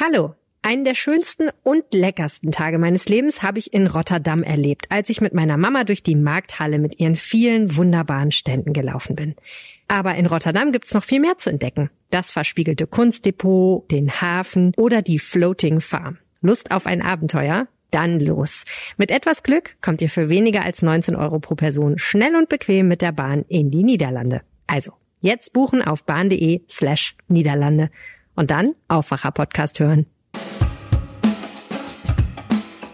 Hallo. Einen der schönsten und leckersten Tage meines Lebens habe ich in Rotterdam erlebt, als ich mit meiner Mama durch die Markthalle mit ihren vielen wunderbaren Ständen gelaufen bin. Aber in Rotterdam gibt's noch viel mehr zu entdecken. Das verspiegelte Kunstdepot, den Hafen oder die Floating Farm. Lust auf ein Abenteuer? Dann los. Mit etwas Glück kommt ihr für weniger als 19 Euro pro Person schnell und bequem mit der Bahn in die Niederlande. Also, jetzt buchen auf bahn.de slash Niederlande. Und dann Aufwacher Podcast hören.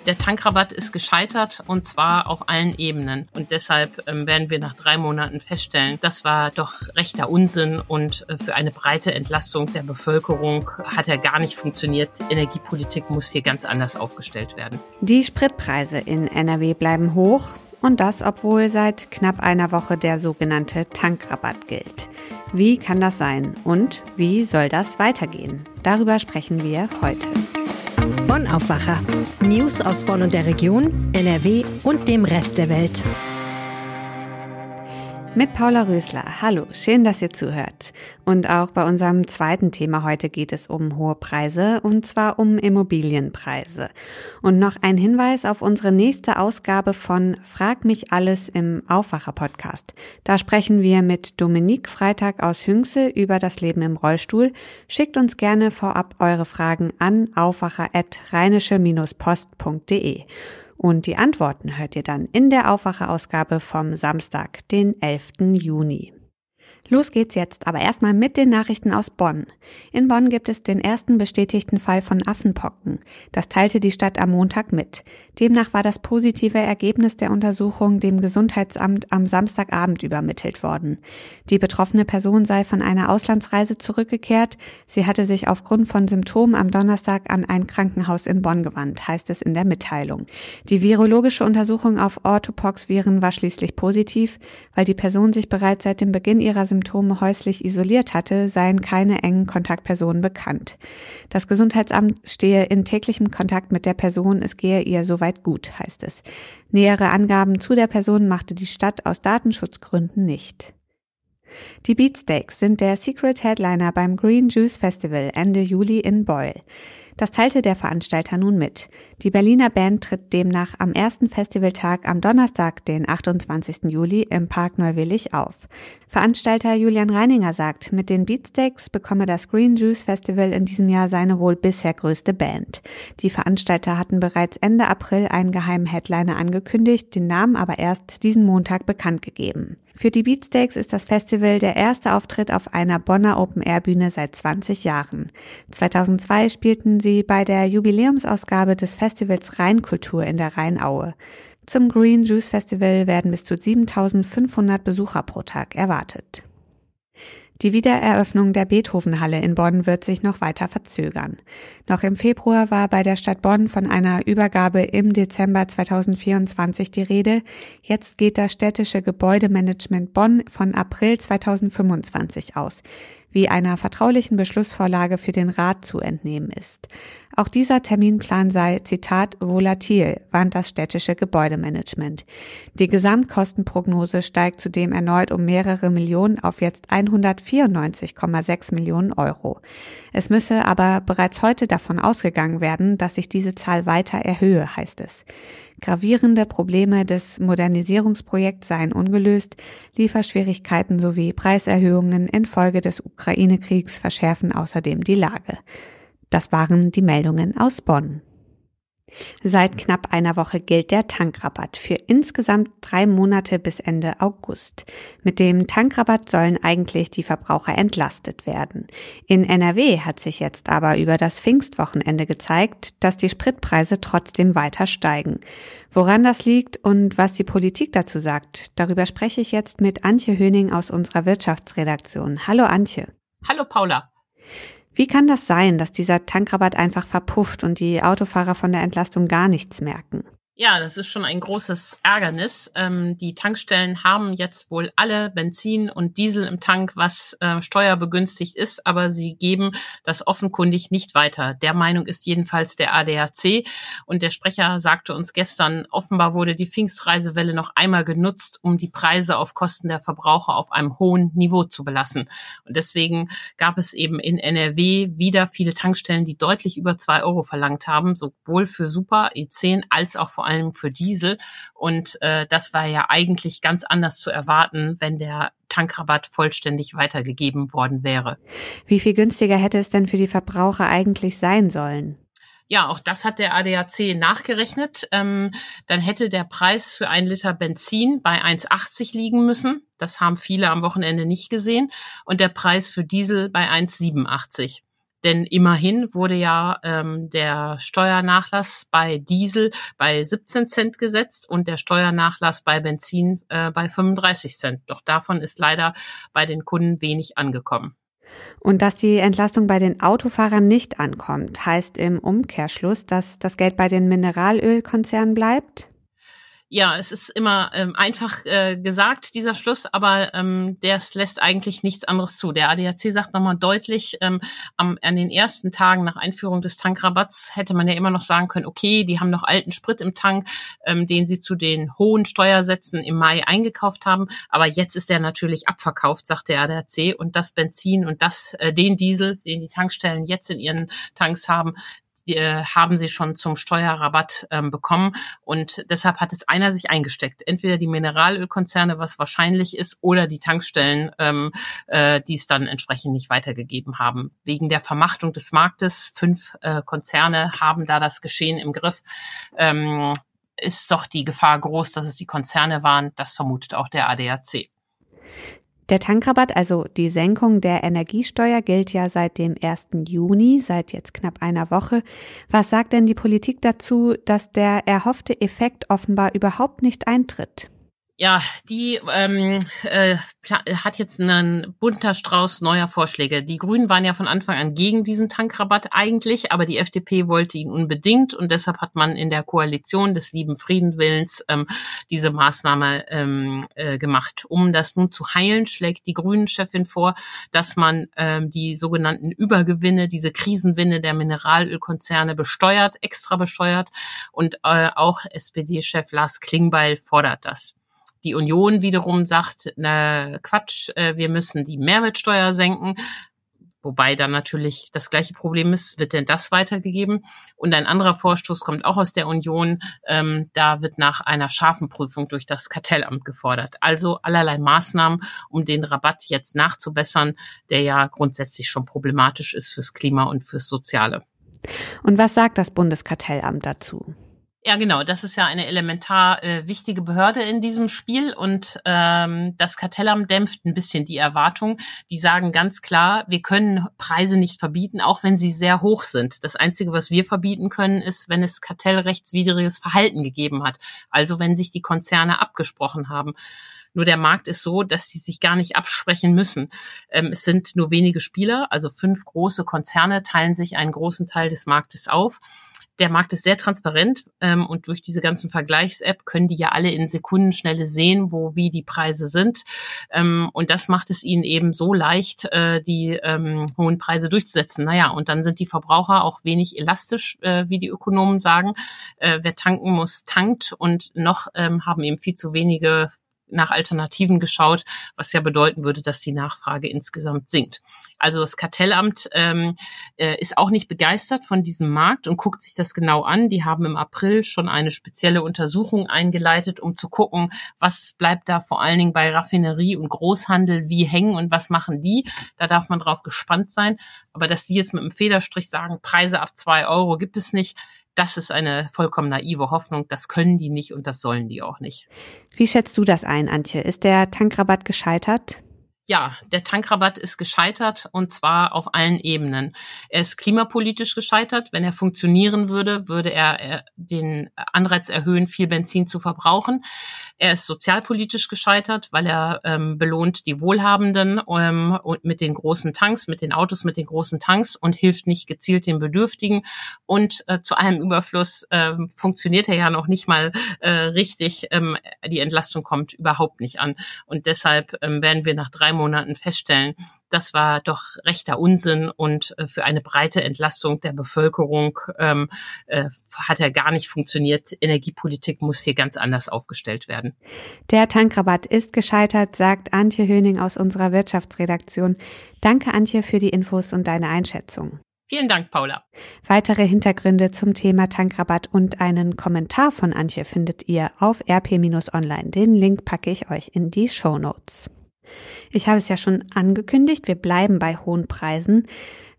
Der Tankrabatt ist gescheitert und zwar auf allen Ebenen. Und deshalb ähm, werden wir nach drei Monaten feststellen, das war doch rechter Unsinn und äh, für eine breite Entlastung der Bevölkerung hat er gar nicht funktioniert. Energiepolitik muss hier ganz anders aufgestellt werden. Die Spritpreise in NRW bleiben hoch und das, obwohl seit knapp einer Woche der sogenannte Tankrabatt gilt. Wie kann das sein und wie soll das weitergehen? Darüber sprechen wir heute. Bonn Aufwacher. News aus Bonn und der Region, NRW und dem Rest der Welt. Mit Paula Rösler. Hallo, schön, dass ihr zuhört. Und auch bei unserem zweiten Thema heute geht es um hohe Preise und zwar um Immobilienpreise. Und noch ein Hinweis auf unsere nächste Ausgabe von Frag mich alles im Aufwacher Podcast. Da sprechen wir mit Dominique Freitag aus Hünxe über das Leben im Rollstuhl. Schickt uns gerne vorab eure Fragen an aufwacher@rheinische-post.de. Und die Antworten hört ihr dann in der Aufwache-Ausgabe vom Samstag, den 11. Juni. Los geht's jetzt, aber erstmal mit den Nachrichten aus Bonn. In Bonn gibt es den ersten bestätigten Fall von Affenpocken. Das teilte die Stadt am Montag mit. Demnach war das positive Ergebnis der Untersuchung dem Gesundheitsamt am Samstagabend übermittelt worden. Die betroffene Person sei von einer Auslandsreise zurückgekehrt. Sie hatte sich aufgrund von Symptomen am Donnerstag an ein Krankenhaus in Bonn gewandt, heißt es in der Mitteilung. Die virologische Untersuchung auf Orthopox-Viren war schließlich positiv, weil die Person sich bereits seit dem Beginn ihrer Symptome häuslich isoliert hatte, seien keine engen Kontaktpersonen bekannt. Das Gesundheitsamt stehe in täglichem Kontakt mit der Person, es gehe ihr soweit gut, heißt es. Nähere Angaben zu der Person machte die Stadt aus Datenschutzgründen nicht. Die Beatsteaks sind der Secret Headliner beim Green Juice Festival Ende Juli in Beul. Das teilte der Veranstalter nun mit. Die Berliner Band tritt demnach am ersten Festivaltag am Donnerstag, den 28. Juli, im Park Neuwillig auf. Veranstalter Julian Reininger sagt, mit den Beatsteaks bekomme das Green Juice Festival in diesem Jahr seine wohl bisher größte Band. Die Veranstalter hatten bereits Ende April einen geheimen Headliner angekündigt, den Namen aber erst diesen Montag bekannt gegeben. Für die Beatsteaks ist das Festival der erste Auftritt auf einer Bonner Open-Air-Bühne seit 20 Jahren. 2002 spielten sie bei der Jubiläumsausgabe des Festivals Rheinkultur in der Rheinaue. Zum Green Juice Festival werden bis zu 7500 Besucher pro Tag erwartet. Die Wiedereröffnung der Beethovenhalle in Bonn wird sich noch weiter verzögern. Noch im Februar war bei der Stadt Bonn von einer Übergabe im Dezember 2024 die Rede. Jetzt geht das städtische Gebäudemanagement Bonn von April 2025 aus wie einer vertraulichen Beschlussvorlage für den Rat zu entnehmen ist. Auch dieser Terminplan sei, Zitat, volatil, warnt das städtische Gebäudemanagement. Die Gesamtkostenprognose steigt zudem erneut um mehrere Millionen auf jetzt 194,6 Millionen Euro. Es müsse aber bereits heute davon ausgegangen werden, dass sich diese Zahl weiter erhöhe, heißt es. Gravierende Probleme des Modernisierungsprojekts seien ungelöst, Lieferschwierigkeiten sowie Preiserhöhungen infolge des Ukraine-Kriegs verschärfen außerdem die Lage. Das waren die Meldungen aus Bonn. Seit knapp einer Woche gilt der Tankrabatt für insgesamt drei Monate bis Ende August. Mit dem Tankrabatt sollen eigentlich die Verbraucher entlastet werden. In NRW hat sich jetzt aber über das Pfingstwochenende gezeigt, dass die Spritpreise trotzdem weiter steigen. Woran das liegt und was die Politik dazu sagt, darüber spreche ich jetzt mit Antje Höning aus unserer Wirtschaftsredaktion. Hallo Antje. Hallo Paula. Wie kann das sein, dass dieser Tankrabatt einfach verpufft und die Autofahrer von der Entlastung gar nichts merken? Ja, das ist schon ein großes Ärgernis. Ähm, die Tankstellen haben jetzt wohl alle Benzin und Diesel im Tank, was äh, steuerbegünstigt ist, aber sie geben das offenkundig nicht weiter. Der Meinung ist jedenfalls der ADAC. Und der Sprecher sagte uns gestern, offenbar wurde die Pfingstreisewelle noch einmal genutzt, um die Preise auf Kosten der Verbraucher auf einem hohen Niveau zu belassen. Und deswegen gab es eben in NRW wieder viele Tankstellen, die deutlich über zwei Euro verlangt haben, sowohl für Super E10 als auch vor allem für Diesel. Und äh, das war ja eigentlich ganz anders zu erwarten, wenn der Tankrabatt vollständig weitergegeben worden wäre. Wie viel günstiger hätte es denn für die Verbraucher eigentlich sein sollen? Ja, auch das hat der ADAC nachgerechnet. Ähm, dann hätte der Preis für ein Liter Benzin bei 1,80 liegen müssen. Das haben viele am Wochenende nicht gesehen. Und der Preis für Diesel bei 1,87. Denn immerhin wurde ja ähm, der Steuernachlass bei Diesel bei 17 Cent gesetzt und der Steuernachlass bei Benzin äh, bei 35 Cent. Doch davon ist leider bei den Kunden wenig angekommen. Und dass die Entlastung bei den Autofahrern nicht ankommt, heißt im Umkehrschluss, dass das Geld bei den Mineralölkonzernen bleibt? Ja, es ist immer ähm, einfach äh, gesagt, dieser Schluss, aber ähm, das lässt eigentlich nichts anderes zu. Der ADAC sagt nochmal deutlich, ähm, am, an den ersten Tagen nach Einführung des Tankrabatts hätte man ja immer noch sagen können, okay, die haben noch alten Sprit im Tank, ähm, den sie zu den hohen Steuersätzen im Mai eingekauft haben, aber jetzt ist der natürlich abverkauft, sagt der ADAC, und das Benzin und das, äh, den Diesel, den die Tankstellen jetzt in ihren Tanks haben, haben sie schon zum Steuerrabatt ähm, bekommen. Und deshalb hat es einer sich eingesteckt. Entweder die Mineralölkonzerne, was wahrscheinlich ist, oder die Tankstellen, ähm, äh, die es dann entsprechend nicht weitergegeben haben. Wegen der Vermachtung des Marktes, fünf äh, Konzerne haben da das Geschehen im Griff. Ähm, ist doch die Gefahr groß, dass es die Konzerne waren. Das vermutet auch der ADAC. Der Tankrabatt, also die Senkung der Energiesteuer, gilt ja seit dem 1. Juni, seit jetzt knapp einer Woche. Was sagt denn die Politik dazu, dass der erhoffte Effekt offenbar überhaupt nicht eintritt? Ja, die ähm, äh, hat jetzt einen bunter Strauß neuer Vorschläge. Die Grünen waren ja von Anfang an gegen diesen Tankrabatt eigentlich, aber die FDP wollte ihn unbedingt und deshalb hat man in der Koalition des lieben Friedenwillens ähm, diese Maßnahme ähm, äh, gemacht. Um das nun zu heilen, schlägt die Grünen-Chefin vor, dass man ähm, die sogenannten Übergewinne, diese Krisenwinne der Mineralölkonzerne besteuert, extra besteuert und äh, auch SPD-Chef Lars Klingbeil fordert das. Die Union wiederum sagt, na Quatsch, äh, wir müssen die Mehrwertsteuer senken. Wobei dann natürlich das gleiche Problem ist, wird denn das weitergegeben? Und ein anderer Vorstoß kommt auch aus der Union. Ähm, da wird nach einer scharfen Prüfung durch das Kartellamt gefordert. Also allerlei Maßnahmen, um den Rabatt jetzt nachzubessern, der ja grundsätzlich schon problematisch ist fürs Klima und fürs Soziale. Und was sagt das Bundeskartellamt dazu? Ja, genau. Das ist ja eine elementar äh, wichtige Behörde in diesem Spiel und ähm, das Kartellamt dämpft ein bisschen die Erwartung. Die sagen ganz klar, wir können Preise nicht verbieten, auch wenn sie sehr hoch sind. Das Einzige, was wir verbieten können, ist, wenn es kartellrechtswidriges Verhalten gegeben hat. Also wenn sich die Konzerne abgesprochen haben. Nur der Markt ist so, dass sie sich gar nicht absprechen müssen. Ähm, es sind nur wenige Spieler, also fünf große Konzerne teilen sich einen großen Teil des Marktes auf der Markt ist sehr transparent ähm, und durch diese ganzen Vergleichs-App können die ja alle in Sekundenschnelle sehen, wo wie die Preise sind. Ähm, und das macht es ihnen eben so leicht, äh, die ähm, hohen Preise durchzusetzen. Naja, und dann sind die Verbraucher auch wenig elastisch, äh, wie die Ökonomen sagen. Äh, wer tanken muss, tankt und noch ähm, haben eben viel zu wenige nach Alternativen geschaut, was ja bedeuten würde, dass die Nachfrage insgesamt sinkt. Also das Kartellamt ähm, äh, ist auch nicht begeistert von diesem Markt und guckt sich das genau an. Die haben im April schon eine spezielle Untersuchung eingeleitet, um zu gucken, was bleibt da vor allen Dingen bei Raffinerie und Großhandel wie hängen und was machen die. Da darf man drauf gespannt sein. Aber dass die jetzt mit einem Federstrich sagen, Preise ab zwei Euro gibt es nicht, das ist eine vollkommen naive Hoffnung. Das können die nicht und das sollen die auch nicht. Wie schätzt du das ein, Antje? Ist der Tankrabatt gescheitert? Ja, der Tankrabatt ist gescheitert und zwar auf allen Ebenen. Er ist klimapolitisch gescheitert. Wenn er funktionieren würde, würde er den Anreiz erhöhen, viel Benzin zu verbrauchen. Er ist sozialpolitisch gescheitert, weil er ähm, belohnt die Wohlhabenden ähm, und mit den großen Tanks, mit den Autos mit den großen Tanks und hilft nicht gezielt den Bedürftigen. Und äh, zu allem Überfluss äh, funktioniert er ja noch nicht mal äh, richtig. Ähm, die Entlastung kommt überhaupt nicht an. Und deshalb ähm, werden wir nach drei Monaten feststellen, das war doch rechter Unsinn und äh, für eine breite Entlastung der Bevölkerung ähm, äh, hat er gar nicht funktioniert. Energiepolitik muss hier ganz anders aufgestellt werden. Der Tankrabatt ist gescheitert, sagt Antje Höning aus unserer Wirtschaftsredaktion. Danke, Antje, für die Infos und deine Einschätzung. Vielen Dank, Paula. Weitere Hintergründe zum Thema Tankrabatt und einen Kommentar von Antje findet ihr auf rp-online. Den Link packe ich euch in die Show Notes. Ich habe es ja schon angekündigt, wir bleiben bei hohen Preisen.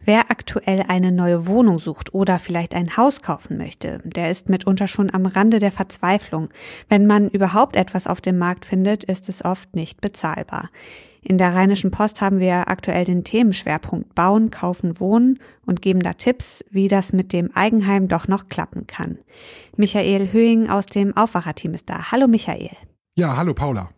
Wer aktuell eine neue Wohnung sucht oder vielleicht ein Haus kaufen möchte, der ist mitunter schon am Rande der Verzweiflung. Wenn man überhaupt etwas auf dem Markt findet, ist es oft nicht bezahlbar. In der Rheinischen Post haben wir aktuell den Themenschwerpunkt Bauen, Kaufen, Wohnen und geben da Tipps, wie das mit dem Eigenheim doch noch klappen kann. Michael Höhing aus dem Aufwacherteam ist da. Hallo Michael. Ja, hallo Paula.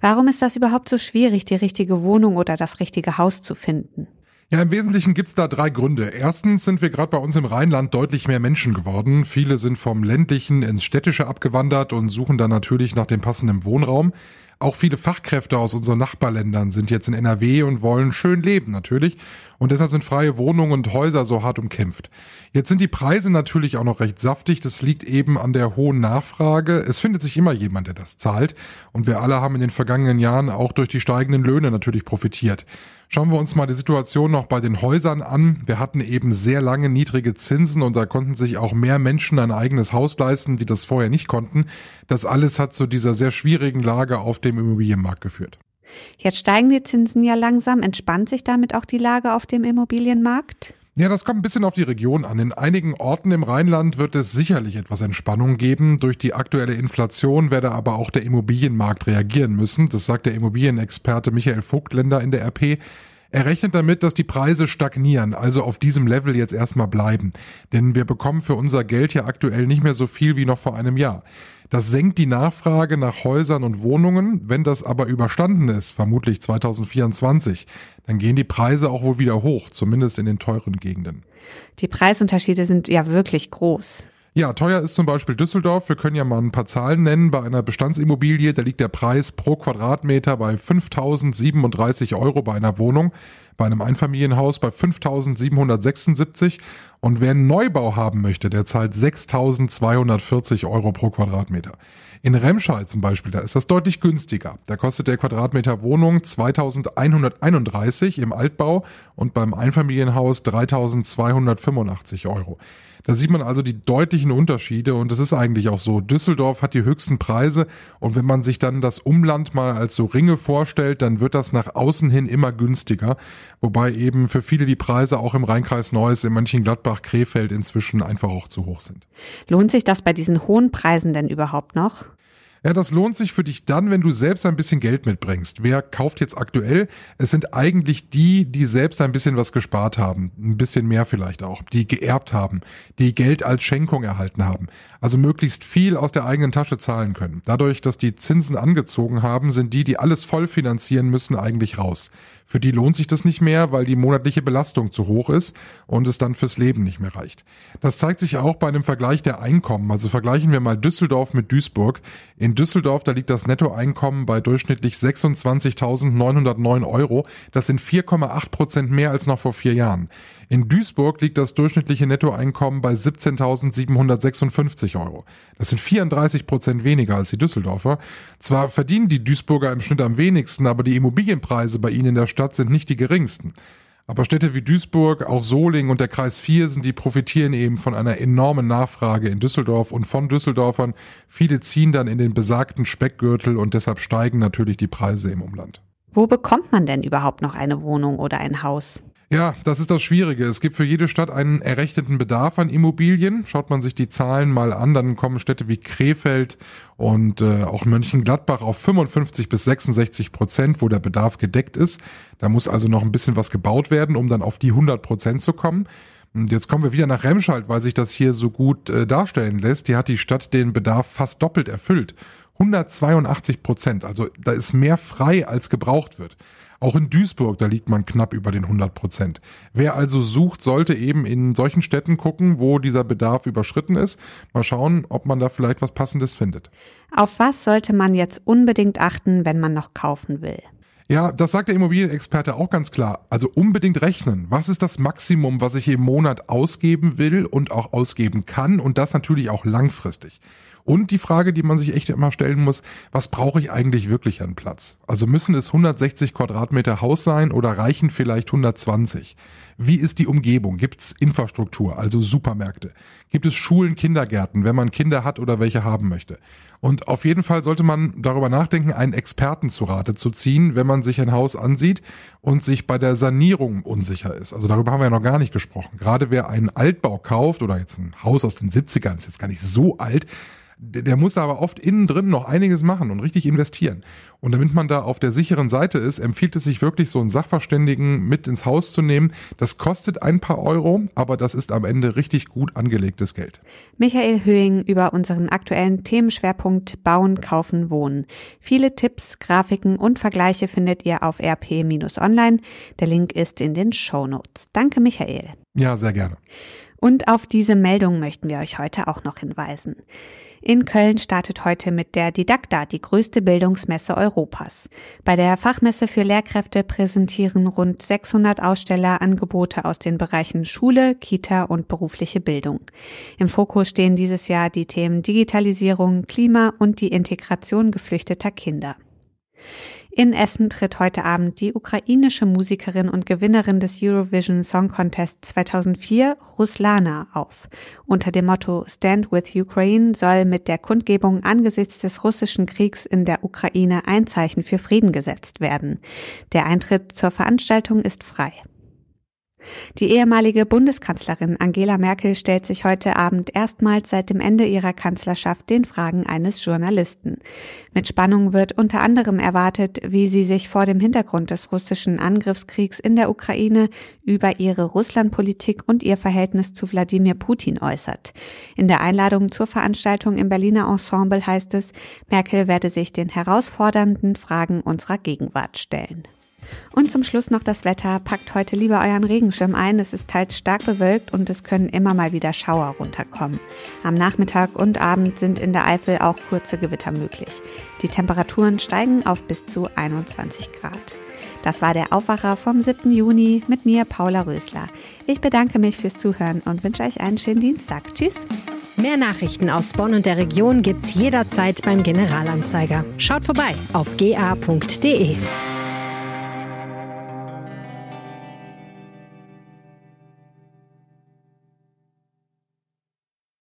Warum ist das überhaupt so schwierig, die richtige Wohnung oder das richtige Haus zu finden? Ja, im Wesentlichen gibt's da drei Gründe. Erstens sind wir gerade bei uns im Rheinland deutlich mehr Menschen geworden. Viele sind vom ländlichen ins städtische abgewandert und suchen dann natürlich nach dem passenden Wohnraum. Auch viele Fachkräfte aus unseren Nachbarländern sind jetzt in NRW und wollen schön leben natürlich. Und deshalb sind freie Wohnungen und Häuser so hart umkämpft. Jetzt sind die Preise natürlich auch noch recht saftig. Das liegt eben an der hohen Nachfrage. Es findet sich immer jemand, der das zahlt. Und wir alle haben in den vergangenen Jahren auch durch die steigenden Löhne natürlich profitiert. Schauen wir uns mal die Situation noch bei den Häusern an. Wir hatten eben sehr lange niedrige Zinsen und da konnten sich auch mehr Menschen ein eigenes Haus leisten, die das vorher nicht konnten. Das alles hat zu dieser sehr schwierigen Lage auf dem Immobilienmarkt geführt. Jetzt steigen die Zinsen ja langsam. Entspannt sich damit auch die Lage auf dem Immobilienmarkt? Ja, das kommt ein bisschen auf die Region an. In einigen Orten im Rheinland wird es sicherlich etwas Entspannung geben. Durch die aktuelle Inflation werde aber auch der Immobilienmarkt reagieren müssen. Das sagt der Immobilienexperte Michael Vogtländer in der RP. Er rechnet damit, dass die Preise stagnieren, also auf diesem Level jetzt erstmal bleiben. Denn wir bekommen für unser Geld ja aktuell nicht mehr so viel wie noch vor einem Jahr. Das senkt die Nachfrage nach Häusern und Wohnungen. Wenn das aber überstanden ist, vermutlich 2024, dann gehen die Preise auch wohl wieder hoch, zumindest in den teuren Gegenden. Die Preisunterschiede sind ja wirklich groß. Ja, teuer ist zum Beispiel Düsseldorf. Wir können ja mal ein paar Zahlen nennen. Bei einer Bestandsimmobilie, da liegt der Preis pro Quadratmeter bei 5.037 Euro bei einer Wohnung, bei einem Einfamilienhaus bei 5.776 und wer einen Neubau haben möchte, der zahlt 6.240 Euro pro Quadratmeter. In Remscheid zum Beispiel, da ist das deutlich günstiger. Da kostet der Quadratmeter Wohnung 2131 im Altbau und beim Einfamilienhaus 3285 Euro. Da sieht man also die deutlichen Unterschiede und es ist eigentlich auch so. Düsseldorf hat die höchsten Preise und wenn man sich dann das Umland mal als so Ringe vorstellt, dann wird das nach außen hin immer günstiger. Wobei eben für viele die Preise auch im Rheinkreis Neuss, in Mönchengladbach, Krefeld inzwischen einfach auch zu hoch sind. Lohnt sich das bei diesen hohen Preisen denn überhaupt noch? Ja, das lohnt sich für dich dann, wenn du selbst ein bisschen Geld mitbringst. Wer kauft jetzt aktuell? Es sind eigentlich die, die selbst ein bisschen was gespart haben. Ein bisschen mehr vielleicht auch. Die geerbt haben. Die Geld als Schenkung erhalten haben. Also möglichst viel aus der eigenen Tasche zahlen können. Dadurch, dass die Zinsen angezogen haben, sind die, die alles voll finanzieren müssen, eigentlich raus. Für die lohnt sich das nicht mehr, weil die monatliche Belastung zu hoch ist und es dann fürs Leben nicht mehr reicht. Das zeigt sich auch bei einem Vergleich der Einkommen. Also vergleichen wir mal Düsseldorf mit Duisburg. In Düsseldorf, da liegt das Nettoeinkommen bei durchschnittlich 26.909 Euro. Das sind 4,8 Prozent mehr als noch vor vier Jahren. In Duisburg liegt das durchschnittliche Nettoeinkommen bei 17.756 Euro. Das sind 34 Prozent weniger als die Düsseldorfer. Zwar verdienen die Duisburger im Schnitt am wenigsten, aber die Immobilienpreise bei ihnen in der Stadt sind nicht die geringsten. Aber Städte wie Duisburg, auch Solingen und der Kreis 4 sind, die profitieren eben von einer enormen Nachfrage in Düsseldorf und von Düsseldorfern. Viele ziehen dann in den besagten Speckgürtel und deshalb steigen natürlich die Preise im Umland. Wo bekommt man denn überhaupt noch eine Wohnung oder ein Haus? Ja, das ist das Schwierige. Es gibt für jede Stadt einen errechneten Bedarf an Immobilien. Schaut man sich die Zahlen mal an, dann kommen Städte wie Krefeld und äh, auch Mönchengladbach auf 55 bis 66 Prozent, wo der Bedarf gedeckt ist. Da muss also noch ein bisschen was gebaut werden, um dann auf die 100 Prozent zu kommen. Und jetzt kommen wir wieder nach Remscheid, weil sich das hier so gut äh, darstellen lässt. Hier hat die Stadt den Bedarf fast doppelt erfüllt. 182 Prozent. Also da ist mehr frei, als gebraucht wird. Auch in Duisburg, da liegt man knapp über den 100 Prozent. Wer also sucht, sollte eben in solchen Städten gucken, wo dieser Bedarf überschritten ist. Mal schauen, ob man da vielleicht was Passendes findet. Auf was sollte man jetzt unbedingt achten, wenn man noch kaufen will? Ja, das sagt der Immobilienexperte auch ganz klar. Also unbedingt rechnen. Was ist das Maximum, was ich im Monat ausgeben will und auch ausgeben kann und das natürlich auch langfristig. Und die Frage, die man sich echt immer stellen muss, was brauche ich eigentlich wirklich an Platz? Also müssen es 160 Quadratmeter Haus sein oder reichen vielleicht 120? Wie ist die Umgebung? Gibt es Infrastruktur, also Supermärkte? Gibt es Schulen, Kindergärten, wenn man Kinder hat oder welche haben möchte? Und auf jeden Fall sollte man darüber nachdenken, einen Experten zu Rate zu ziehen, wenn man sich ein Haus ansieht und sich bei der Sanierung unsicher ist. Also darüber haben wir ja noch gar nicht gesprochen. Gerade wer einen Altbau kauft oder jetzt ein Haus aus den 70ern, ist jetzt gar nicht so alt, der muss aber oft innen drin noch einiges machen und richtig investieren. Und damit man da auf der sicheren Seite ist, empfiehlt es sich wirklich, so einen Sachverständigen mit ins Haus zu nehmen. Das kostet ein paar Euro, aber das ist am Ende richtig gut angelegtes Geld. Michael Höhing über unseren aktuellen Themenschwerpunkt Bauen, Kaufen, Wohnen. Viele Tipps, Grafiken und Vergleiche findet ihr auf rp-online. Der Link ist in den Show Notes. Danke, Michael. Ja, sehr gerne. Und auf diese Meldung möchten wir euch heute auch noch hinweisen. In Köln startet heute mit der Didakta die größte Bildungsmesse Europas. Bei der Fachmesse für Lehrkräfte präsentieren rund 600 Aussteller Angebote aus den Bereichen Schule, Kita und berufliche Bildung. Im Fokus stehen dieses Jahr die Themen Digitalisierung, Klima und die Integration geflüchteter Kinder. In Essen tritt heute Abend die ukrainische Musikerin und Gewinnerin des Eurovision Song Contest 2004, Ruslana, auf. Unter dem Motto Stand with Ukraine soll mit der Kundgebung angesichts des russischen Kriegs in der Ukraine ein Zeichen für Frieden gesetzt werden. Der Eintritt zur Veranstaltung ist frei. Die ehemalige Bundeskanzlerin Angela Merkel stellt sich heute Abend erstmals seit dem Ende ihrer Kanzlerschaft den Fragen eines Journalisten. Mit Spannung wird unter anderem erwartet, wie sie sich vor dem Hintergrund des russischen Angriffskriegs in der Ukraine über ihre Russlandpolitik und ihr Verhältnis zu Wladimir Putin äußert. In der Einladung zur Veranstaltung im Berliner Ensemble heißt es, Merkel werde sich den herausfordernden Fragen unserer Gegenwart stellen. Und zum Schluss noch das Wetter. Packt heute lieber euren Regenschirm ein. Es ist teils stark bewölkt und es können immer mal wieder Schauer runterkommen. Am Nachmittag und Abend sind in der Eifel auch kurze Gewitter möglich. Die Temperaturen steigen auf bis zu 21 Grad. Das war der Aufwacher vom 7. Juni mit mir, Paula Rösler. Ich bedanke mich fürs Zuhören und wünsche euch einen schönen Dienstag. Tschüss! Mehr Nachrichten aus Bonn und der Region gibt's jederzeit beim Generalanzeiger. Schaut vorbei auf ga.de.